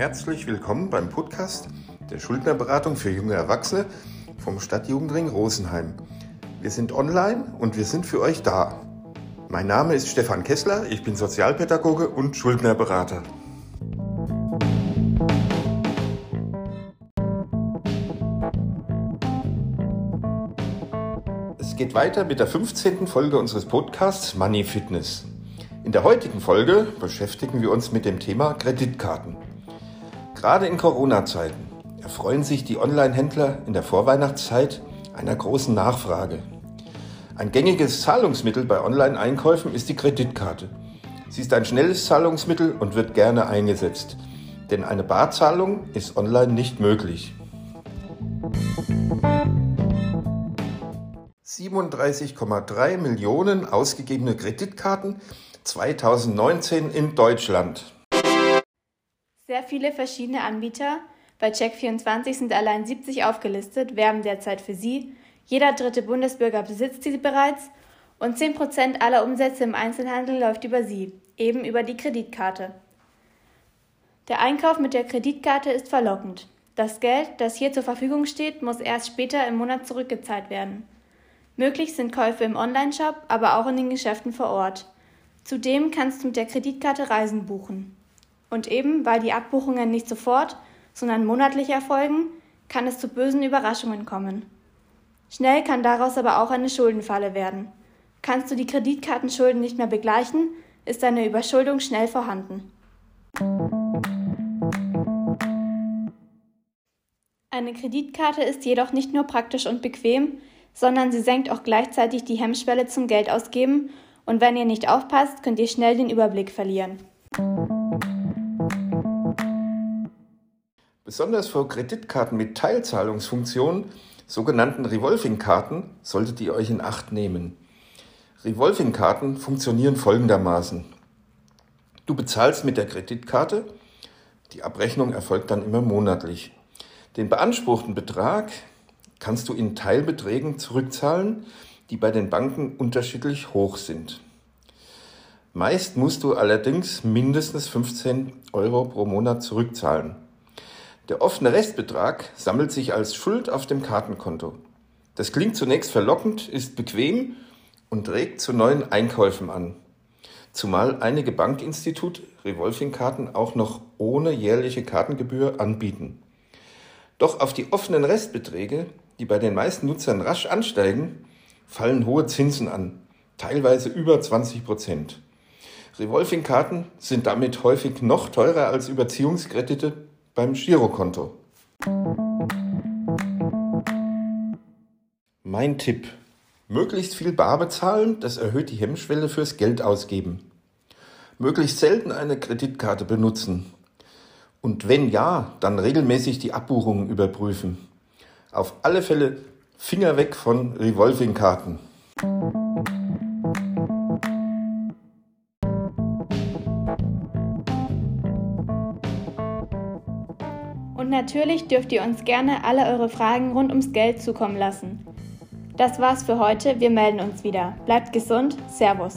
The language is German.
Herzlich willkommen beim Podcast der Schuldnerberatung für junge Erwachsene vom Stadtjugendring Rosenheim. Wir sind online und wir sind für euch da. Mein Name ist Stefan Kessler, ich bin Sozialpädagoge und Schuldnerberater. Es geht weiter mit der 15. Folge unseres Podcasts Money Fitness. In der heutigen Folge beschäftigen wir uns mit dem Thema Kreditkarten. Gerade in Corona-Zeiten erfreuen sich die Online-Händler in der Vorweihnachtszeit einer großen Nachfrage. Ein gängiges Zahlungsmittel bei Online-Einkäufen ist die Kreditkarte. Sie ist ein schnelles Zahlungsmittel und wird gerne eingesetzt, denn eine Barzahlung ist online nicht möglich. 37,3 Millionen ausgegebene Kreditkarten 2019 in Deutschland. Sehr viele verschiedene Anbieter, bei Check24 sind allein 70 aufgelistet, werben derzeit für sie. Jeder dritte Bundesbürger besitzt sie bereits und 10 Prozent aller Umsätze im Einzelhandel läuft über sie, eben über die Kreditkarte. Der Einkauf mit der Kreditkarte ist verlockend. Das Geld, das hier zur Verfügung steht, muss erst später im Monat zurückgezahlt werden. Möglich sind Käufe im Onlineshop, aber auch in den Geschäften vor Ort. Zudem kannst du mit der Kreditkarte Reisen buchen. Und eben, weil die Abbuchungen nicht sofort, sondern monatlich erfolgen, kann es zu bösen Überraschungen kommen. Schnell kann daraus aber auch eine Schuldenfalle werden. Kannst du die Kreditkartenschulden nicht mehr begleichen, ist eine Überschuldung schnell vorhanden. Eine Kreditkarte ist jedoch nicht nur praktisch und bequem, sondern sie senkt auch gleichzeitig die Hemmschwelle zum Geldausgeben und wenn ihr nicht aufpasst, könnt ihr schnell den Überblick verlieren. Besonders für Kreditkarten mit Teilzahlungsfunktion, sogenannten Revolving-Karten, solltet ihr euch in Acht nehmen. Revolving-Karten funktionieren folgendermaßen. Du bezahlst mit der Kreditkarte, die Abrechnung erfolgt dann immer monatlich. Den beanspruchten Betrag kannst du in Teilbeträgen zurückzahlen, die bei den Banken unterschiedlich hoch sind. Meist musst du allerdings mindestens 15 Euro pro Monat zurückzahlen. Der offene Restbetrag sammelt sich als Schuld auf dem Kartenkonto. Das klingt zunächst verlockend, ist bequem und regt zu neuen Einkäufen an. Zumal einige Bankinstitute Revolving-Karten auch noch ohne jährliche Kartengebühr anbieten. Doch auf die offenen Restbeträge, die bei den meisten Nutzern rasch ansteigen, fallen hohe Zinsen an, teilweise über 20 Prozent. Revolving-Karten sind damit häufig noch teurer als Überziehungskredite beim Girokonto. Mein Tipp. Möglichst viel Bar bezahlen, das erhöht die Hemmschwelle fürs Geld ausgeben. Möglichst selten eine Kreditkarte benutzen. Und wenn ja, dann regelmäßig die Abbuchungen überprüfen. Auf alle Fälle Finger weg von Revolving-Karten. Und natürlich dürft ihr uns gerne alle eure Fragen rund ums Geld zukommen lassen. Das war's für heute, wir melden uns wieder. Bleibt gesund, Servus.